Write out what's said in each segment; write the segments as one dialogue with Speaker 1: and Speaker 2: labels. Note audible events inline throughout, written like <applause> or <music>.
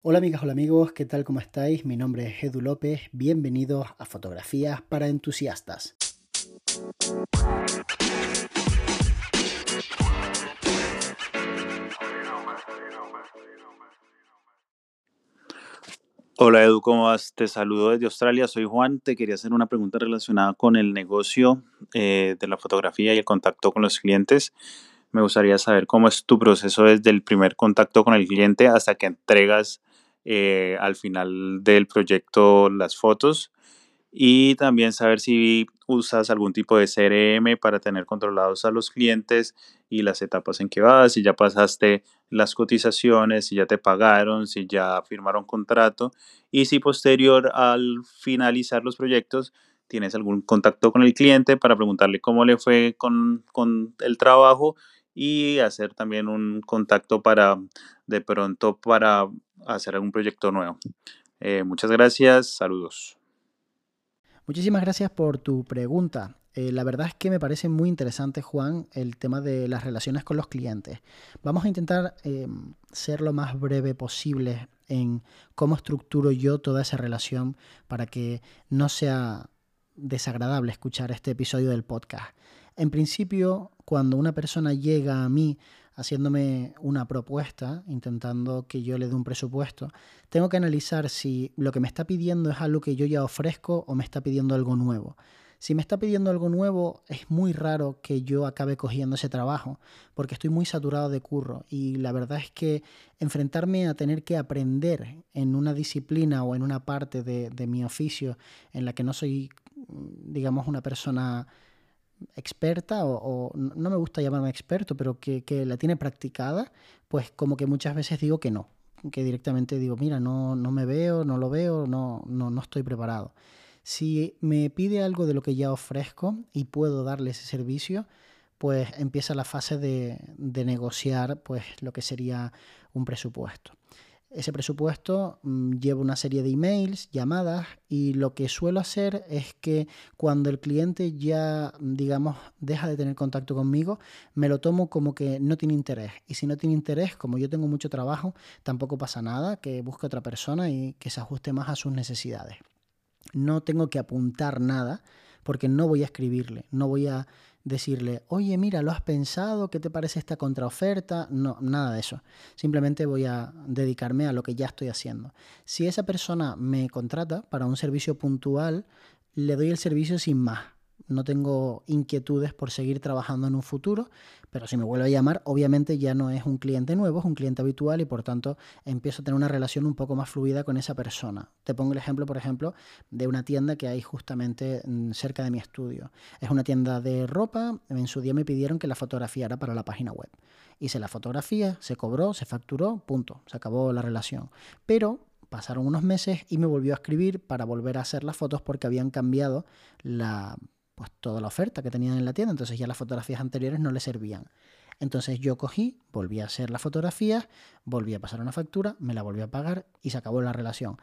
Speaker 1: Hola amigas, hola amigos, ¿qué tal? ¿Cómo estáis? Mi nombre es Edu López, bienvenidos a Fotografías para Entusiastas.
Speaker 2: Hola Edu, ¿cómo vas? Te saludo desde Australia, soy Juan. Te quería hacer una pregunta relacionada con el negocio eh, de la fotografía y el contacto con los clientes. Me gustaría saber cómo es tu proceso desde el primer contacto con el cliente hasta que entregas eh, al final del proyecto las fotos y también saber si usas algún tipo de CRM para tener controlados a los clientes y las etapas en que vas, si ya pasaste las cotizaciones, si ya te pagaron, si ya firmaron contrato y si posterior al finalizar los proyectos tienes algún contacto con el cliente para preguntarle cómo le fue con, con el trabajo y hacer también un contacto para de pronto para hacer un proyecto nuevo. Eh, muchas gracias, saludos.
Speaker 1: Muchísimas gracias por tu pregunta. Eh, la verdad es que me parece muy interesante, Juan, el tema de las relaciones con los clientes. Vamos a intentar em, ser lo más breve posible en cómo estructuro yo toda esa relación para que no sea desagradable escuchar este episodio del podcast. En principio, cuando una persona llega a mí haciéndome una propuesta, intentando que yo le dé un presupuesto, tengo que analizar si lo que me está pidiendo es algo que yo ya ofrezco o me está pidiendo algo nuevo. Si me está pidiendo algo nuevo, es muy raro que yo acabe cogiendo ese trabajo, porque estoy muy saturado de curro y la verdad es que enfrentarme a tener que aprender en una disciplina o en una parte de, de mi oficio en la que no soy, digamos, una persona experta o, no me gusta llamarme experto, pero que, la tiene practicada, pues como que muchas veces digo que no, que directamente digo, mira, no, no me veo, no lo veo, no, no, no estoy preparado. Si me pide algo de lo que ya ofrezco y puedo darle ese servicio, pues empieza la fase de, de negociar pues lo que sería un presupuesto. Ese presupuesto mm, lleva una serie de emails, llamadas y lo que suelo hacer es que cuando el cliente ya, digamos, deja de tener contacto conmigo, me lo tomo como que no tiene interés. Y si no tiene interés, como yo tengo mucho trabajo, tampoco pasa nada, que busque otra persona y que se ajuste más a sus necesidades. No tengo que apuntar nada porque no voy a escribirle, no voy a decirle, oye, mira, ¿lo has pensado? ¿Qué te parece esta contraoferta? No, nada de eso. Simplemente voy a dedicarme a lo que ya estoy haciendo. Si esa persona me contrata para un servicio puntual, le doy el servicio sin más no tengo inquietudes por seguir trabajando en un futuro, pero si me vuelve a llamar, obviamente ya no es un cliente nuevo, es un cliente habitual y por tanto empiezo a tener una relación un poco más fluida con esa persona. Te pongo el ejemplo, por ejemplo, de una tienda que hay justamente mm, cerca de mi estudio. Es una tienda de ropa, en su día me pidieron que la fotografiara para la página web. Hice la fotografía, se cobró, se facturó, punto, se acabó la relación. Pero pasaron unos meses y me volvió a escribir para volver a hacer las fotos porque habían cambiado la pues toda la oferta que tenían en la tienda, entonces ya las fotografías anteriores no le servían. Entonces yo cogí, volví a hacer las fotografías, volví a pasar una factura, me la volví a pagar y se acabó la relación.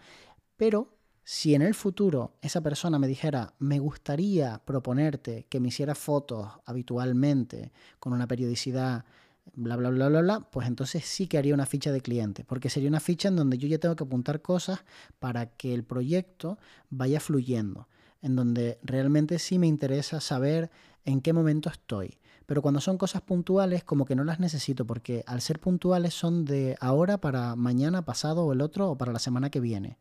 Speaker 1: Pero si en el futuro esa persona me dijera, me gustaría proponerte que me hiciera fotos habitualmente con una periodicidad, bla, bla, bla, bla, bla, pues entonces sí que haría una ficha de cliente, porque sería una ficha en donde yo ya tengo que apuntar cosas para que el proyecto vaya fluyendo en donde realmente sí me interesa saber en qué momento estoy. Pero cuando son cosas puntuales, como que no las necesito, porque al ser puntuales son de ahora para mañana, pasado o el otro, o para la semana que viene.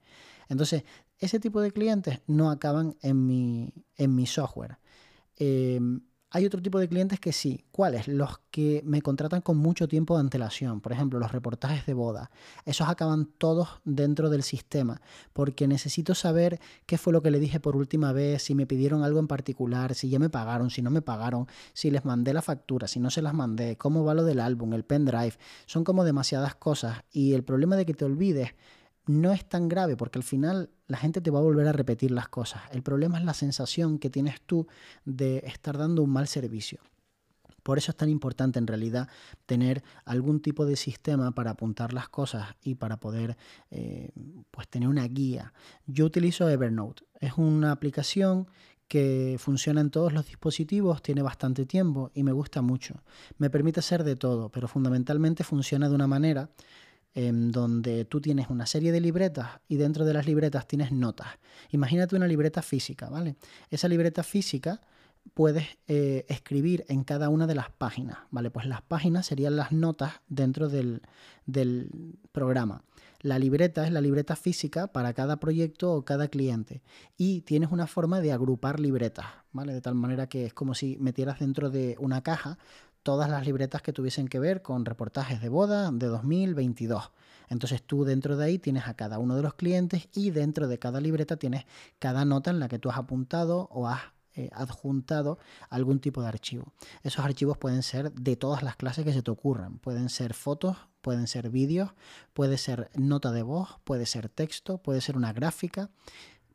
Speaker 1: Entonces, ese tipo de clientes no acaban en mi, en mi software. Em, hay otro tipo de clientes que sí. ¿Cuáles? Los que me contratan con mucho tiempo de antelación. Por ejemplo, los reportajes de boda. Esos acaban todos dentro del sistema porque necesito saber qué fue lo que le dije por última vez, si me pidieron algo en particular, si ya me pagaron, si no me pagaron, si les mandé la factura, si no se las mandé, cómo va lo del álbum, el pendrive. Son como demasiadas cosas y el problema de que te olvides no es tan grave porque al final la gente te va a volver a repetir las cosas. El problema es la sensación que tienes tú de estar dando un mal servicio. Por eso es tan importante en realidad tener algún tipo de sistema para apuntar las cosas y para poder eh, pues tener una guía. Yo utilizo Evernote. Es una aplicación que funciona en todos los dispositivos, tiene bastante tiempo y me gusta mucho. Me permite hacer de todo, pero fundamentalmente funciona de una manera en donde tú tienes una serie de libretas y dentro de las libretas tienes notas. Imagínate una libreta física, ¿vale? Esa libreta física puedes eh, escribir en cada una de las páginas, ¿vale? Pues las páginas serían las notas dentro del, del programa. La libreta es la libreta física para cada proyecto o cada cliente y tienes una forma de agrupar libretas, ¿vale? De tal manera que es como si metieras dentro de una caja todas las libretas que tuviesen que ver con reportajes de boda de 2022. Entonces tú dentro de ahí tienes a cada uno de los clientes y dentro de cada libreta tienes cada nota en la que tú has apuntado o has eh, adjuntado algún tipo de archivo. Esos archivos pueden ser de todas las clases que se te ocurran. Pueden ser fotos, pueden ser vídeos, puede ser nota de voz, puede ser texto, puede ser una gráfica,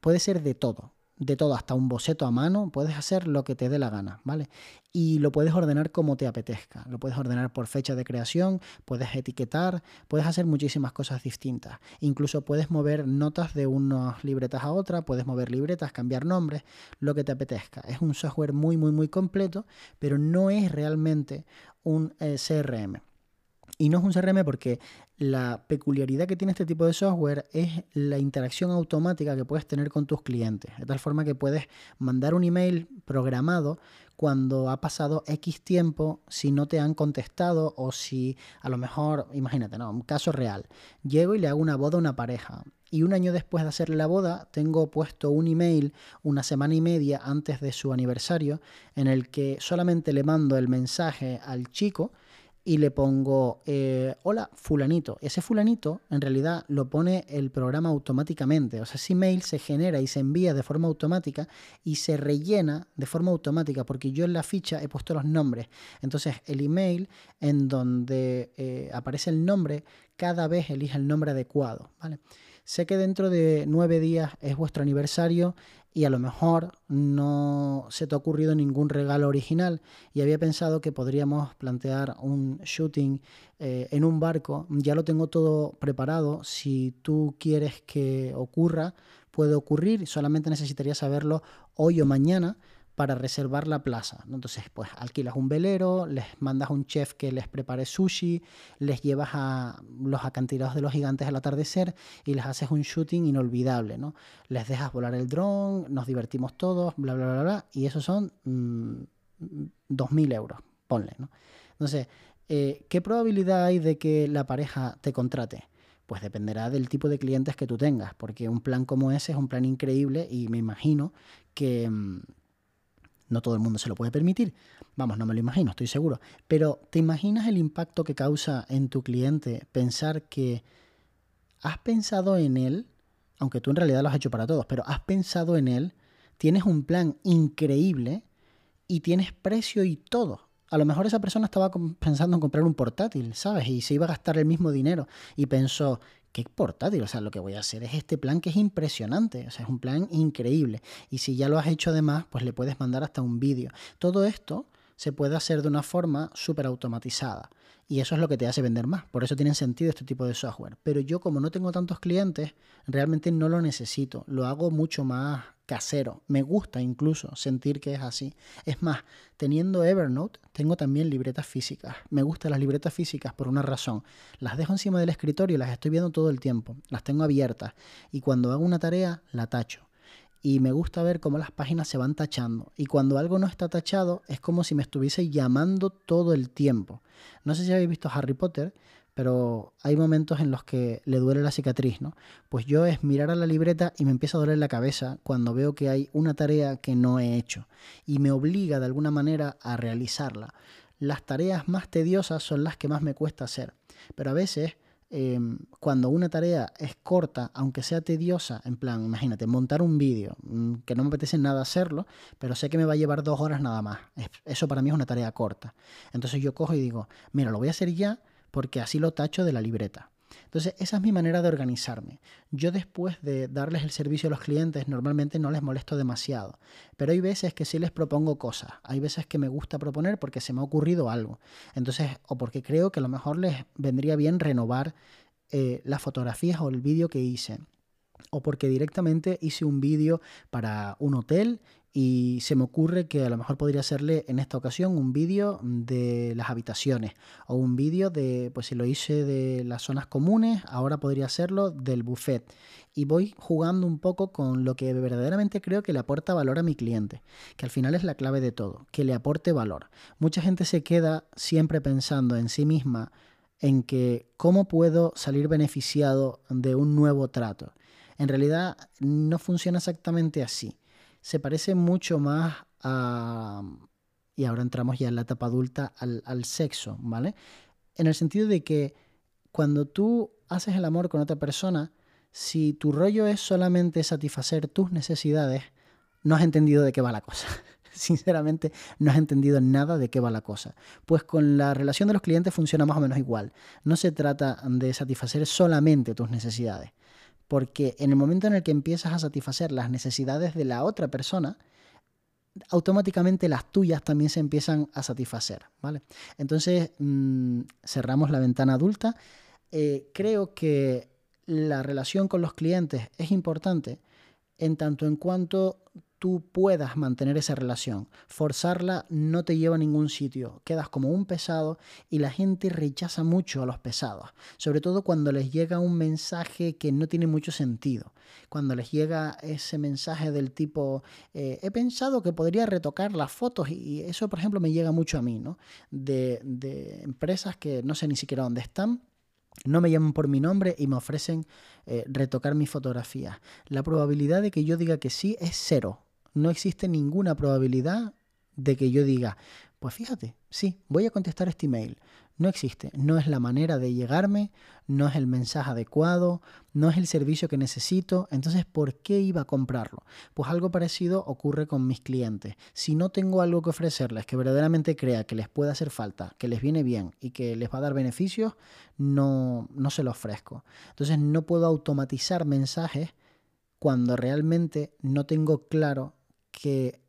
Speaker 1: puede ser de todo de todo, hasta un boceto a mano, puedes hacer lo que te dé la gana, ¿vale? Y lo puedes ordenar como te apetezca. Lo puedes ordenar por fecha de creación, puedes etiquetar, puedes hacer muchísimas cosas distintas. Incluso puedes mover notas de unas libretas a otra, puedes mover libretas, cambiar nombres, lo que te apetezca. Es un software muy, muy, muy completo, pero no es realmente un eh, CRM. Y no es un CRM porque la peculiaridad que tiene este tipo de software es la interacción automática que puedes tener con tus clientes. De tal forma que puedes mandar un email programado cuando ha pasado X tiempo, si no te han contestado o si a lo mejor, imagínate, ¿no? Un caso real. Llego y le hago una boda a una pareja. Y un año después de hacerle la boda, tengo puesto un email una semana y media antes de su aniversario en el que solamente le mando el mensaje al chico y le pongo, eh, hola, fulanito. Ese fulanito en realidad lo pone el programa automáticamente. O sea, ese email se genera y se envía de forma automática y se rellena de forma automática porque yo en la ficha he puesto los nombres. Entonces, el email en donde eh, aparece el nombre, cada vez elige el nombre adecuado. ¿vale? Sé que dentro de nueve días es vuestro aniversario y a lo mejor no se te ha ocurrido ningún regalo original y había pensado que podríamos plantear un shooting eh, en un barco. Ya lo tengo todo preparado. Si tú quieres que ocurra, puede ocurrir. Solamente necesitaría saberlo hoy o mañana para reservar la plaza. Entonces, pues alquilas un velero, les mandas un chef que les prepare sushi, les llevas a los acantilados de los gigantes al atardecer y les haces un shooting inolvidable, ¿no? Les dejas volar el dron, nos divertimos todos, bla, bla, bla, bla, y eso son 2.000 mm, euros, ponle, ¿no? Entonces, eh, ¿qué probabilidad hay de que la pareja te contrate? Pues dependerá del tipo de clientes que tú tengas, porque un plan como ese es un plan increíble y me imagino que, mm, no todo el mundo se lo puede permitir. Vamos, no me lo imagino, estoy seguro. Pero ¿te imaginas el impacto que causa en tu cliente pensar que has pensado en él, aunque tú en realidad lo has hecho para todos, pero has pensado en él, tienes un plan increíble y tienes precio y todo? A lo mejor esa persona estaba pensando en comprar un portátil, ¿sabes? Y se iba a gastar el mismo dinero y pensó, qué portátil, o sea, lo que voy a hacer es este plan que es impresionante, o sea, es un plan increíble. Y si ya lo has hecho además, pues le puedes mandar hasta un vídeo. Todo esto se puede hacer de una forma súper automatizada. Y eso es lo que te hace vender más. Por eso tienen sentido este tipo de software. Pero yo como no tengo tantos clientes, realmente no lo necesito. Lo hago mucho más casero. Me gusta incluso sentir que es así. Es más, teniendo Evernote, tengo también libretas físicas. Me gustan las libretas físicas por una razón. Las dejo encima del escritorio y las estoy viendo todo el tiempo. Las tengo abiertas. Y cuando hago una tarea, la tacho y me gusta ver cómo las páginas se van tachando. Y cuando algo no está tachado, es como si me estuviese llamando todo el tiempo. No sé si habéis visto Harry Potter, pero hay momentos en los que le duele la cicatriz, ¿no? Pues yo es mirar a la libreta y me empieza a doler la cabeza cuando veo que hay una tarea que no he hecho y me obliga de alguna manera a realizarla. Las tareas más tediosas son las que más me cuesta hacer, pero a veces Em, cuando una tarea es corta, aunque sea tediosa, en plan, imagínate, montar un vídeo, mm, que no me apetece nada hacerlo, pero sé que me va a llevar dos horas nada más. Eso para mí es una tarea corta. Entonces yo cojo y digo, mira, lo voy a hacer ya porque así lo tacho de la libreta. Entonces, esa es mi manera de organizarme. Yo después de darles el servicio a los clientes, normalmente no les molesto demasiado, pero hay veces que sí les propongo cosas, hay veces que me gusta proponer porque se me ha ocurrido algo, entonces, o porque creo que a lo mejor les vendría bien renovar eh, las fotografías o el vídeo que hice o porque directamente hice un vídeo para un hotel y se me ocurre que a lo mejor podría hacerle en esta ocasión un vídeo de las habitaciones o un vídeo de, pues si lo hice de las zonas comunes, ahora podría hacerlo del buffet. Y voy jugando un poco con lo que verdaderamente creo que le aporta valor a mi cliente, que al final es la clave de todo, que le aporte valor. Mucha gente se queda siempre pensando en sí misma en que cómo puedo salir beneficiado de un nuevo trato. En realidad no funciona exactamente así se parece mucho más a, y ahora entramos ya en la etapa adulta, al, al sexo, ¿vale? En el sentido de que cuando tú haces el amor con otra persona, si tu rollo es solamente satisfacer tus necesidades, no has entendido de qué va la cosa. <laughs> Sinceramente, no has entendido nada de qué va la cosa. Pues con la relación de los clientes funciona más o menos igual. No se trata de satisfacer solamente tus necesidades porque en el momento en el que empiezas a satisfacer las necesidades de la otra persona, automáticamente las tuyas también se empiezan a satisfacer, ¿vale? Entonces, mm, cerramos la ventana adulta. Eh, creo que la relación con los clientes es importante en tanto en cuanto tú puedas mantener esa relación. Forzarla no te lleva a ningún sitio. Quedas como un pesado y la gente rechaza mucho a los pesados. Sobre todo cuando les llega un mensaje que no tiene mucho sentido. Cuando les llega ese mensaje del tipo, eh, he pensado que podría retocar las fotos y eso, por ejemplo, me llega mucho a mí, ¿no? De, de empresas que no sé ni siquiera dónde están no me llaman por mi nombre y me ofrecen eh, retocar mi fotografía. La probabilidad de que yo diga que sí es cero no existe ninguna probabilidad de que yo diga, pues fíjate, sí, voy a contestar este email. No existe, no es la manera de llegarme, no es el mensaje adecuado, no es el servicio que necesito, entonces ¿por qué iba a comprarlo? Pues algo parecido ocurre con mis clientes. Si no tengo algo que ofrecerles que verdaderamente crea que les puede hacer falta, que les viene bien y que les va a dar beneficios, no, no se lo ofrezco. Entonces no puedo automatizar mensajes cuando realmente no tengo claro que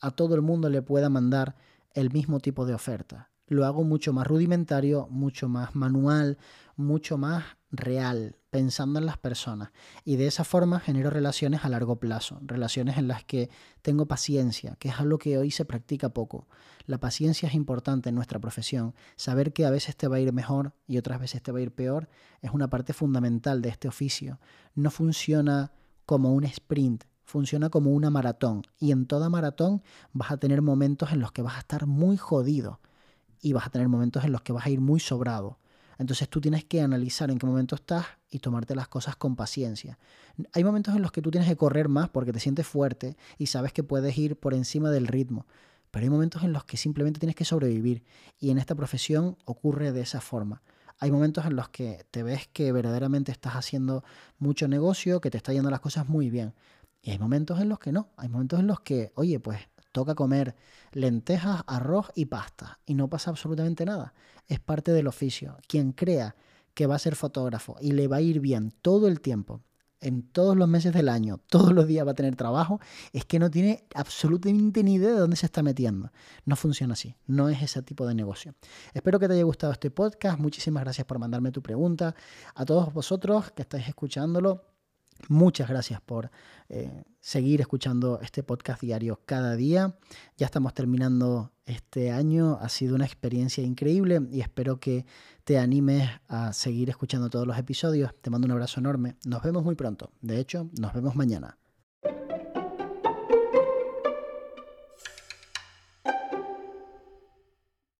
Speaker 1: a todo el mundo le pueda mandar el mismo tipo de oferta. Lo hago mucho más rudimentario, mucho más manual, mucho más real, pensando en las personas. Y de esa forma genero relaciones a largo plazo, relaciones en las que tengo paciencia, que es algo que hoy se practica poco. La paciencia es importante en nuestra profesión. Saber que a veces te va a ir mejor y otras veces te va a ir peor es una parte fundamental de este oficio. No funciona como un sprint, funciona como una maratón y en toda maratón vas a tener momentos en los que vas a estar muy jodido y vas a tener momentos en los que vas a ir muy sobrado. Entonces tú tienes que analizar en qué momento estás y tomarte las cosas con paciencia. Hay momentos en los que tú tienes que correr más porque te sientes fuerte y sabes que puedes ir por encima del ritmo. Pero hay momentos en los que simplemente tienes que sobrevivir y en esta profesión ocurre de esa forma. Hay momentos en los que te ves que verdaderamente estás haciendo mucho negocio, que te está yendo las cosas muy bien. Y hay momentos en los que no. Hay momentos en los que, oye, pues toca comer lentejas, arroz y pasta. Y no pasa absolutamente nada. Es parte del oficio. Quien crea que va a ser fotógrafo y le va a ir bien todo el tiempo, en todos los meses del año, todos los días va a tener trabajo, es que no tiene absolutamente ni idea de dónde se está metiendo. No funciona así, no es ese tipo de negocio. Espero que te haya gustado este podcast, muchísimas gracias por mandarme tu pregunta. A todos vosotros que estáis escuchándolo, Muchas gracias por eh, seguir escuchando este podcast diario cada día. Ya estamos terminando este año. Ha sido una experiencia increíble y espero que te animes a seguir escuchando todos los episodios. Te mando un abrazo enorme. Nos vemos muy pronto. De hecho, nos vemos mañana.